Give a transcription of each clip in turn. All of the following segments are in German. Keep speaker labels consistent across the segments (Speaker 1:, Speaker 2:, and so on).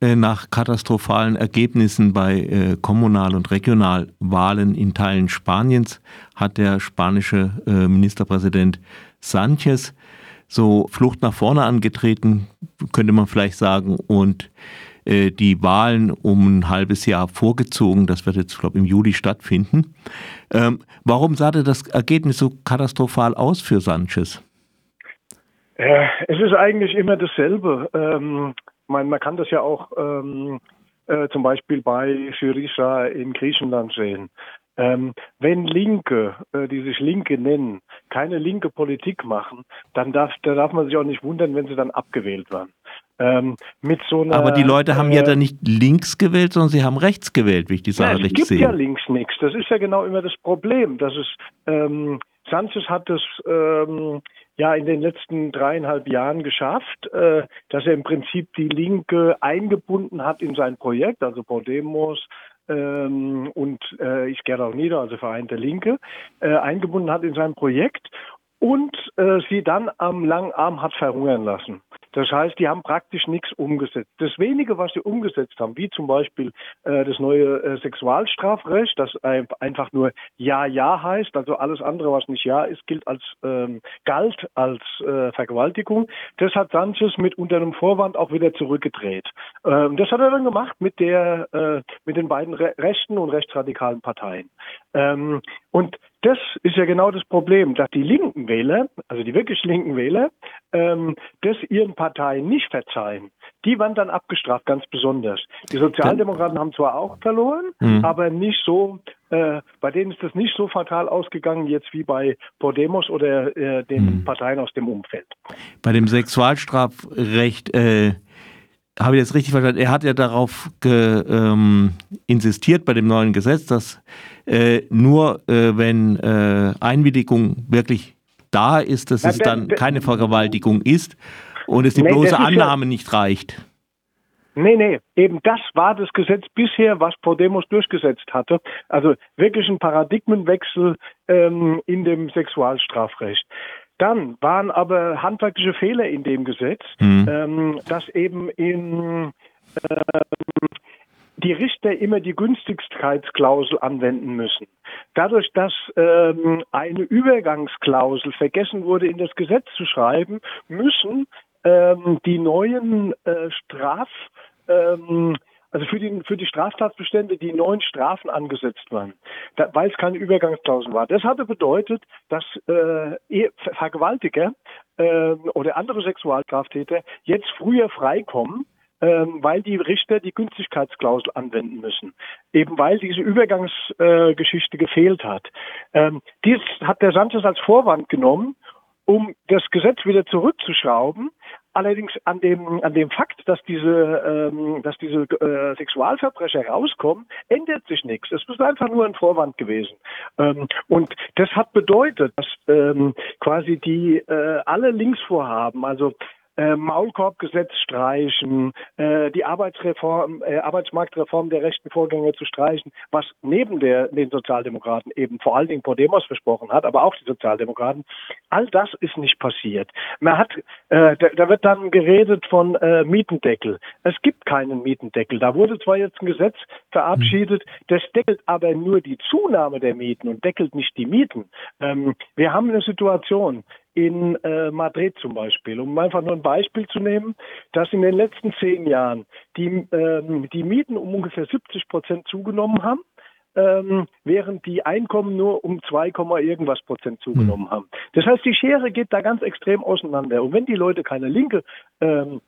Speaker 1: äh, nach katastrophalen Ergebnissen bei äh, Kommunal- und Regionalwahlen in Teilen Spaniens hat der spanische äh, Ministerpräsident Sánchez so Flucht nach vorne angetreten, könnte man vielleicht sagen, und die Wahlen um ein halbes Jahr vorgezogen. Das wird jetzt, glaube ich, im Juli stattfinden. Ähm, warum sah das Ergebnis so katastrophal aus für Sanchez?
Speaker 2: es ist eigentlich immer dasselbe. Man, man kann das ja auch ähm, äh, zum Beispiel bei Syriza in Griechenland sehen. Ähm, wenn Linke, äh, die sich Linke nennen, keine linke Politik machen, dann darf, da darf man sich auch nicht wundern, wenn sie dann abgewählt werden.
Speaker 1: Ähm, mit so einer, Aber die Leute haben äh, ja dann nicht links gewählt, sondern sie haben rechts gewählt, wie ich die Sache ja, richtig sehe.
Speaker 2: Es gibt ja links nichts. Das ist ja genau immer das Problem, dass es ähm, Sanchez hat es ähm, ja in den letzten dreieinhalb Jahren geschafft, äh, dass er im Prinzip die Linke eingebunden hat in sein Projekt, also Podemos ähm, und äh, ich gehe auch nieder, also Vereinte Linke, äh, eingebunden hat in sein Projekt und äh, sie dann am langen Arm hat verhungern lassen. Das heißt, die haben praktisch nichts umgesetzt. Das wenige, was sie umgesetzt haben, wie zum Beispiel äh, das neue äh, Sexualstrafrecht, das einfach nur Ja, Ja heißt, also alles andere, was nicht Ja ist, gilt als ähm, galt als äh, Vergewaltigung. Das hat Sanchez mit unter einem Vorwand auch wieder zurückgedreht. Ähm, das hat er dann gemacht mit der äh, mit den beiden Re rechten und rechtsradikalen Parteien. Ähm, und das ist ja genau das Problem, dass die linken Wähler, also die wirklich linken Wähler, ähm, das ihren Parteien nicht verzeihen. Die waren dann abgestraft, ganz besonders. Die Sozialdemokraten haben zwar auch verloren, mhm. aber nicht so, äh, bei denen ist das nicht so fatal ausgegangen jetzt wie bei Podemos oder äh, den mhm. Parteien aus dem Umfeld.
Speaker 1: Bei dem Sexualstrafrecht äh habe ich das richtig verstanden? Er hat ja darauf ge, ähm, insistiert bei dem neuen Gesetz, dass äh, nur äh, wenn äh, Einwilligung wirklich da ist, dass es dann keine Vergewaltigung ist und es die nee, bloße Annahme ja, nicht reicht.
Speaker 2: Nee, nee, eben das war das Gesetz bisher, was Podemos durchgesetzt hatte. Also wirklich ein Paradigmenwechsel ähm, in dem Sexualstrafrecht. Dann waren aber handwerkliche Fehler in dem Gesetz, mhm. ähm, dass eben in ähm, die Richter immer die Günstigkeitsklausel anwenden müssen. Dadurch, dass ähm, eine Übergangsklausel vergessen wurde, in das Gesetz zu schreiben, müssen ähm, die neuen äh, Straf ähm, also für die, für die Straftatbestände die neuen Strafen angesetzt waren, da, weil es keine Übergangsklausel war. Das hatte bedeutet, dass äh, Vergewaltiger äh, oder andere Sexualstraftäter jetzt früher freikommen, weil die Richter die Günstigkeitsklausel anwenden müssen. Eben weil diese Übergangsgeschichte gefehlt hat. Ähm, dies hat der Sanchez als Vorwand genommen, um das Gesetz wieder zurückzuschrauben. Allerdings an dem, an dem Fakt, dass diese, ähm, dass diese äh, Sexualverbrecher rauskommen, ändert sich nichts. Es ist einfach nur ein Vorwand gewesen. Ähm, und das hat bedeutet, dass ähm, quasi die äh, alle Linksvorhaben, also äh, Maulkorbgesetz streichen, äh, die Arbeitsreform, äh, Arbeitsmarktreform der rechten Vorgänger zu streichen, was neben der, den Sozialdemokraten eben vor allen Dingen Podemos versprochen hat, aber auch die Sozialdemokraten. All das ist nicht passiert. Man hat, äh, da, da wird dann geredet von äh, Mietendeckel. Es gibt keinen Mietendeckel. Da wurde zwar jetzt ein Gesetz verabschiedet, das deckelt aber nur die Zunahme der Mieten und deckelt nicht die Mieten. Ähm, wir haben eine Situation, in äh, Madrid zum Beispiel, um einfach nur ein Beispiel zu nehmen, dass in den letzten zehn Jahren die, ähm, die Mieten um ungefähr 70 Prozent zugenommen haben, ähm, während die Einkommen nur um 2, irgendwas Prozent zugenommen mhm. haben. Das heißt, die Schere geht da ganz extrem auseinander. Und wenn die Leute keine linke ähm,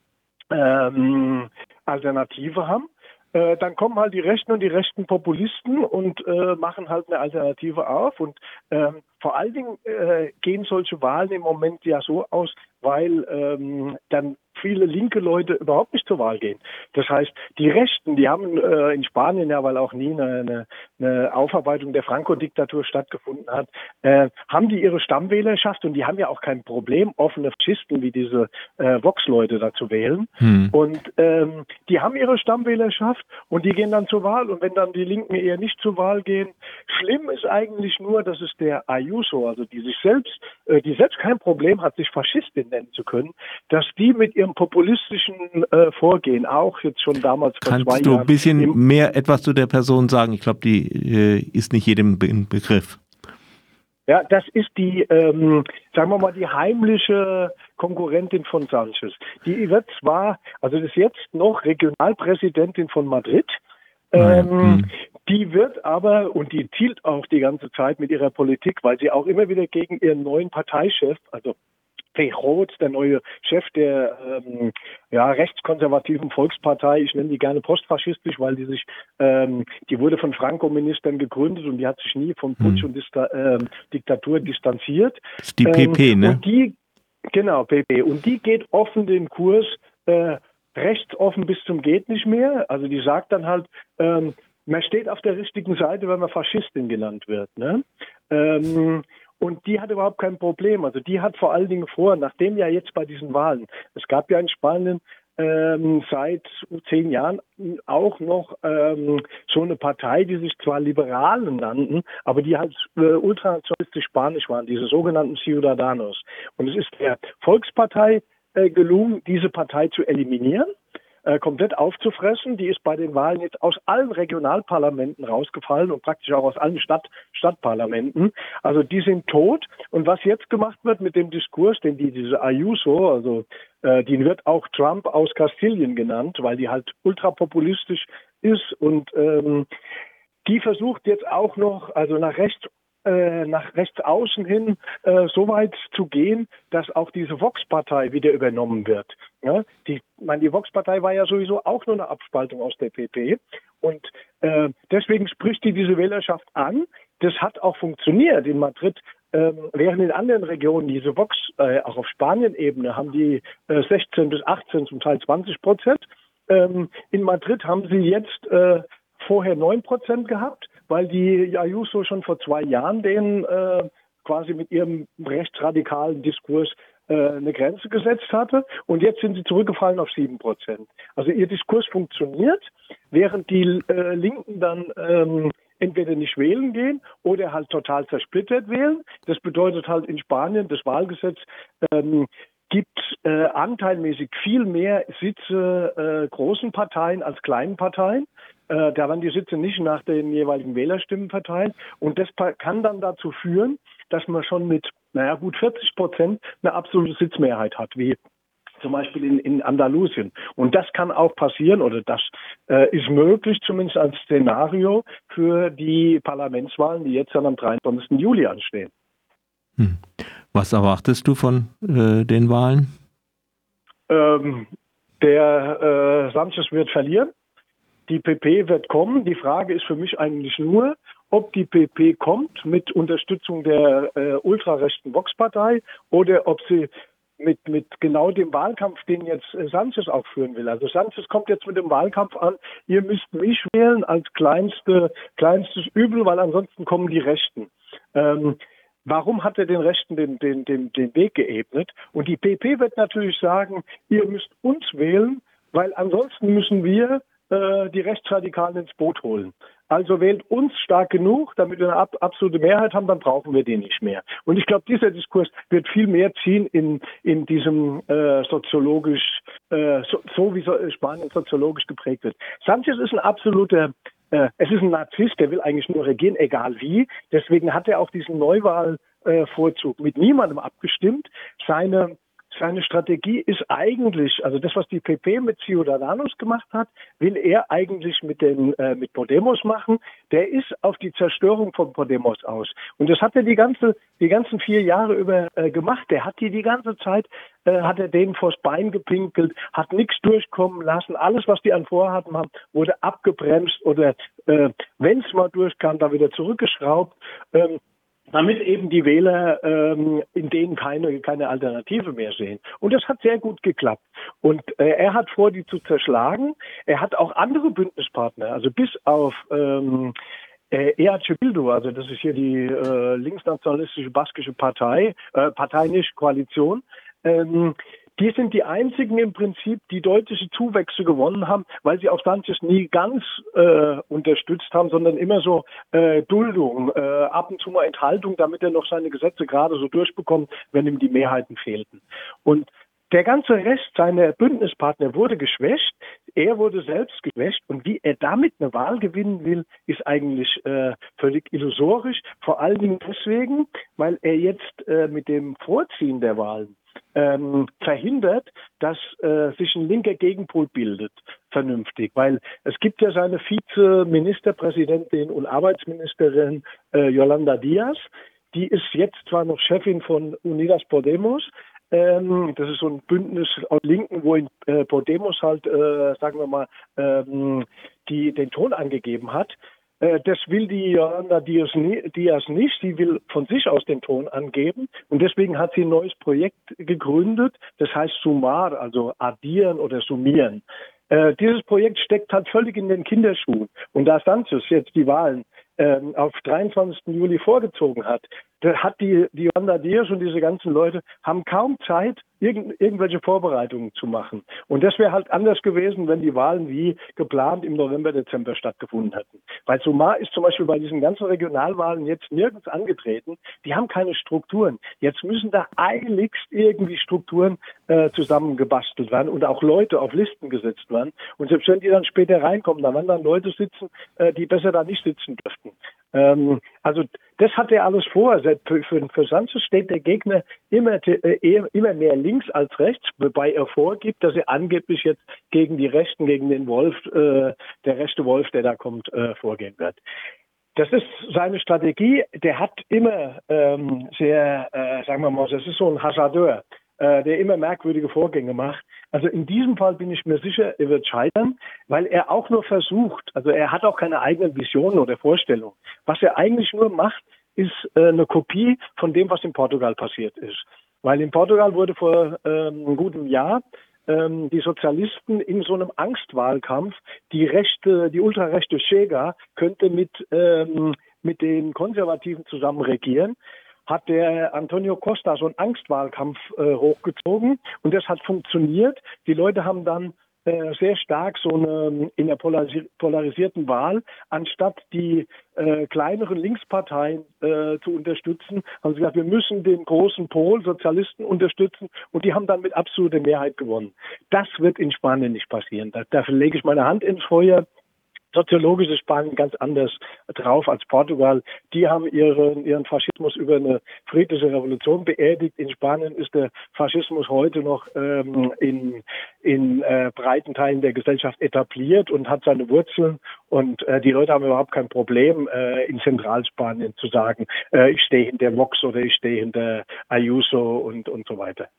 Speaker 2: ähm, Alternative haben, äh, dann kommen halt die Rechten und die rechten Populisten und äh, machen halt eine Alternative auf. Und ähm, vor allen Dingen äh, gehen solche Wahlen im Moment ja so aus, weil ähm, dann viele linke Leute überhaupt nicht zur Wahl gehen. Das heißt, die Rechten, die haben äh, in Spanien ja, weil auch nie eine, eine, eine Aufarbeitung der Franco-Diktatur stattgefunden hat, äh, haben die ihre Stammwählerschaft und die haben ja auch kein Problem, offene Faschisten wie diese äh, Vox-Leute da zu wählen. Hm. Und ähm, die haben ihre Stammwählerschaft und die gehen dann zur Wahl. Und wenn dann die Linken eher nicht zur Wahl gehen, schlimm ist eigentlich nur, dass es der Ayuso, also die sich selbst, äh, die selbst kein Problem hat, sich Faschistin nennen zu können, dass die mit ihrem populistischen äh, Vorgehen auch jetzt schon damals
Speaker 1: vor Kannst zwei du ein bisschen mehr etwas zu der Person sagen? Ich glaube, die äh, ist nicht jedem Be Begriff.
Speaker 2: Ja, das ist die, ähm, sagen wir mal, die heimliche Konkurrentin von Sanchez. Die wird zwar, also ist jetzt noch Regionalpräsidentin von Madrid, ähm, mhm. Die wird aber, und die zielt auch die ganze Zeit mit ihrer Politik, weil sie auch immer wieder gegen ihren neuen Parteichef, also Roth, der neue Chef der ähm, ja, rechtskonservativen Volkspartei, ich nenne die gerne postfaschistisch, weil die sich, ähm, die wurde von Franco-Ministern gegründet und die hat sich nie von Putsch hm. und Dista äh, Diktatur distanziert.
Speaker 1: Das ist die PP, ähm, ne?
Speaker 2: Und die, genau, PP. Und die geht offen den Kurs äh, rechtsoffen bis zum geht nicht mehr. Also die sagt dann halt, ähm, man steht auf der richtigen Seite, wenn man Faschistin genannt wird. Ne? Ähm, und die hat überhaupt kein Problem. Also die hat vor allen Dingen vor, nachdem ja jetzt bei diesen Wahlen, es gab ja in Spanien ähm, seit zehn Jahren auch noch ähm, so eine Partei, die sich zwar Liberalen nannten, aber die halt äh, ultranationalistisch spanisch waren, diese sogenannten Ciudadanos. Und es ist der Volkspartei äh, gelungen, diese Partei zu eliminieren äh, komplett aufzufressen. Die ist bei den Wahlen jetzt aus allen Regionalparlamenten rausgefallen und praktisch auch aus allen Stadt, Stadtparlamenten. Also die sind tot. Und was jetzt gemacht wird mit dem Diskurs, den die diese Ayuso, also äh, die wird auch Trump aus Kastilien genannt, weil die halt ultrapopulistisch ist und ähm, die versucht jetzt auch noch, also nach rechts äh, nach rechts außen hin äh, so weit zu gehen, dass auch diese Vox-Partei wieder übernommen wird. Ja, die, meine, die Vox-Partei war ja sowieso auch nur eine Abspaltung aus der PP und äh, deswegen spricht die diese Wählerschaft an. Das hat auch funktioniert in Madrid. Ähm, während in anderen Regionen diese Vox, äh, auch auf Spanien-Ebene, haben die äh, 16 bis 18, zum Teil 20 Prozent. Ähm, in Madrid haben sie jetzt äh, vorher 9 Prozent gehabt weil die Ayuso schon vor zwei Jahren den äh, quasi mit ihrem rechtsradikalen Diskurs äh, eine Grenze gesetzt hatte. Und jetzt sind sie zurückgefallen auf sieben Prozent. Also ihr Diskurs funktioniert, während die äh, Linken dann ähm, entweder nicht wählen gehen oder halt total zersplittert wählen. Das bedeutet halt in Spanien, das Wahlgesetz ähm, gibt äh, anteilmäßig viel mehr Sitze äh, großen Parteien als kleinen Parteien. Äh, da werden die Sitze nicht nach den jeweiligen Wählerstimmen verteilt. Und das kann dann dazu führen, dass man schon mit, naja, gut 40 Prozent eine absolute Sitzmehrheit hat, wie zum Beispiel in, in Andalusien. Und das kann auch passieren oder das äh, ist möglich, zumindest als Szenario für die Parlamentswahlen, die jetzt dann am 23. Juli anstehen.
Speaker 1: Hm. Was erwartest du von äh, den Wahlen?
Speaker 2: Ähm, der äh, Sanchez wird verlieren. Die PP wird kommen. Die Frage ist für mich eigentlich nur, ob die PP kommt mit Unterstützung der äh, ultrarechten Vox-Partei oder ob sie mit, mit genau dem Wahlkampf, den jetzt äh, Sanchez auch führen will. Also Sanchez kommt jetzt mit dem Wahlkampf an, ihr müsst mich wählen als kleinste, kleinstes Übel, weil ansonsten kommen die Rechten. Ähm, warum hat er den Rechten den, den, den, den Weg geebnet? Und die PP wird natürlich sagen, ihr müsst uns wählen, weil ansonsten müssen wir äh, die Rechtsradikalen ins Boot holen. Also wählt uns stark genug, damit wir eine ab, absolute Mehrheit haben, dann brauchen wir den nicht mehr. Und ich glaube, dieser Diskurs wird viel mehr ziehen in, in diesem äh, soziologisch, äh, so, so wie so Spanien soziologisch geprägt wird. Sanchez ist ein absoluter äh, es ist ein Narzisst, der will eigentlich nur regieren, egal wie. Deswegen hat er auch diesen Neuwahlvorzug mit niemandem abgestimmt. Seine seine Strategie ist eigentlich, also das, was die PP mit Ciudadanos gemacht hat, will er eigentlich mit den äh, mit Podemos machen. Der ist auf die Zerstörung von Podemos aus. Und das hat er die ganze die ganzen vier Jahre über äh, gemacht. Der hat die die ganze Zeit äh, hat er denen vors Bein gepinkelt, hat nichts durchkommen lassen. Alles, was die an Vorhaben haben, wurde abgebremst oder äh, wenn es mal durchkam, da wieder zurückgeschraubt. Ähm, damit eben die Wähler ähm, in denen keine, keine Alternative mehr sehen. Und das hat sehr gut geklappt. Und äh, er hat vor, die zu zerschlagen. Er hat auch andere Bündnispartner, also bis auf ähm, äh, EHC Bildu, also das ist hier die äh, linksnationalistische baskische Partei, äh, Partei nicht Koalition, ähm, die sind die einzigen im Prinzip, die deutliche Zuwächse gewonnen haben, weil sie auch Sanchez nie ganz äh, unterstützt haben, sondern immer so äh, Duldung, äh, ab und zu mal Enthaltung, damit er noch seine Gesetze gerade so durchbekommt, wenn ihm die Mehrheiten fehlten. Und der ganze Rest seiner Bündnispartner wurde geschwächt. Er wurde selbst geschwächt. Und wie er damit eine Wahl gewinnen will, ist eigentlich äh, völlig illusorisch. Vor allen Dingen deswegen, weil er jetzt äh, mit dem Vorziehen der Wahlen ähm, verhindert, dass äh, sich ein linker Gegenpol bildet, vernünftig. Weil es gibt ja seine Vizeministerpräsidentin und Arbeitsministerin äh, Yolanda Diaz, die ist jetzt zwar noch Chefin von Unidas Podemos, ähm, das ist so ein Bündnis aus Linken, wo in äh, Podemos halt, äh, sagen wir mal, ähm, die den Ton angegeben hat. Äh, das will die Diaz, Diaz nicht. Sie will von sich aus den Ton angeben. Und deswegen hat sie ein neues Projekt gegründet. Das heißt Sumar, also addieren oder summieren. Äh, dieses Projekt steckt halt völlig in den Kinderschuhen. Und da Sanchez jetzt die Wahlen ähm, auf 23. Juli vorgezogen hat, da hat die, die Wanda Diaz und diese ganzen Leute haben kaum Zeit, irgend, irgendwelche Vorbereitungen zu machen. Und das wäre halt anders gewesen, wenn die Wahlen wie geplant im November, Dezember stattgefunden hätten. Weil Sumar ist zum Beispiel bei diesen ganzen Regionalwahlen jetzt nirgends angetreten. Die haben keine Strukturen. Jetzt müssen da eiligst irgendwie Strukturen äh, zusammengebastelt werden und auch Leute auf Listen gesetzt werden. Und selbst wenn die dann später reinkommen, dann werden dann Leute sitzen, äh, die besser da nicht sitzen dürften. Ähm, also das hat er alles vor. Für, für, für Sanchez steht der Gegner immer, äh, immer mehr links als rechts, wobei er vorgibt, dass er angeblich jetzt gegen die Rechten, gegen den Wolf, äh, der rechte Wolf, der da kommt, äh, vorgehen wird. Das ist seine Strategie. Der hat immer ähm, sehr, äh, sagen wir mal, das ist so ein Hasardeur äh, der immer merkwürdige Vorgänge macht. Also in diesem Fall bin ich mir sicher, er wird scheitern, weil er auch nur versucht, also er hat auch keine eigenen Visionen oder Vorstellungen. Was er eigentlich nur macht, ist äh, eine Kopie von dem, was in Portugal passiert ist. Weil in Portugal wurde vor ähm, einem guten Jahr ähm, die Sozialisten in so einem Angstwahlkampf, die rechte, die ultrarechte Chega könnte mit, ähm, mit den Konservativen zusammen regieren hat der Antonio Costa so einen Angstwahlkampf äh, hochgezogen und das hat funktioniert. Die Leute haben dann äh, sehr stark so eine in der polarisierten Wahl, anstatt die äh, kleineren Linksparteien äh, zu unterstützen, haben sie gesagt, wir müssen den großen Pol Sozialisten unterstützen und die haben dann mit absoluter Mehrheit gewonnen. Das wird in Spanien nicht passieren. Da, dafür lege ich meine Hand ins Feuer. Soziologisch ist Spanien ganz anders drauf als Portugal. Die haben ihren, ihren Faschismus über eine friedliche Revolution beerdigt. In Spanien ist der Faschismus heute noch ähm, in, in äh, breiten Teilen der Gesellschaft etabliert und hat seine Wurzeln. Und äh, die Leute haben überhaupt kein Problem, äh, in Zentralspanien zu sagen, äh, ich stehe hinter Vox oder ich stehe hinter Ayuso und, und so weiter.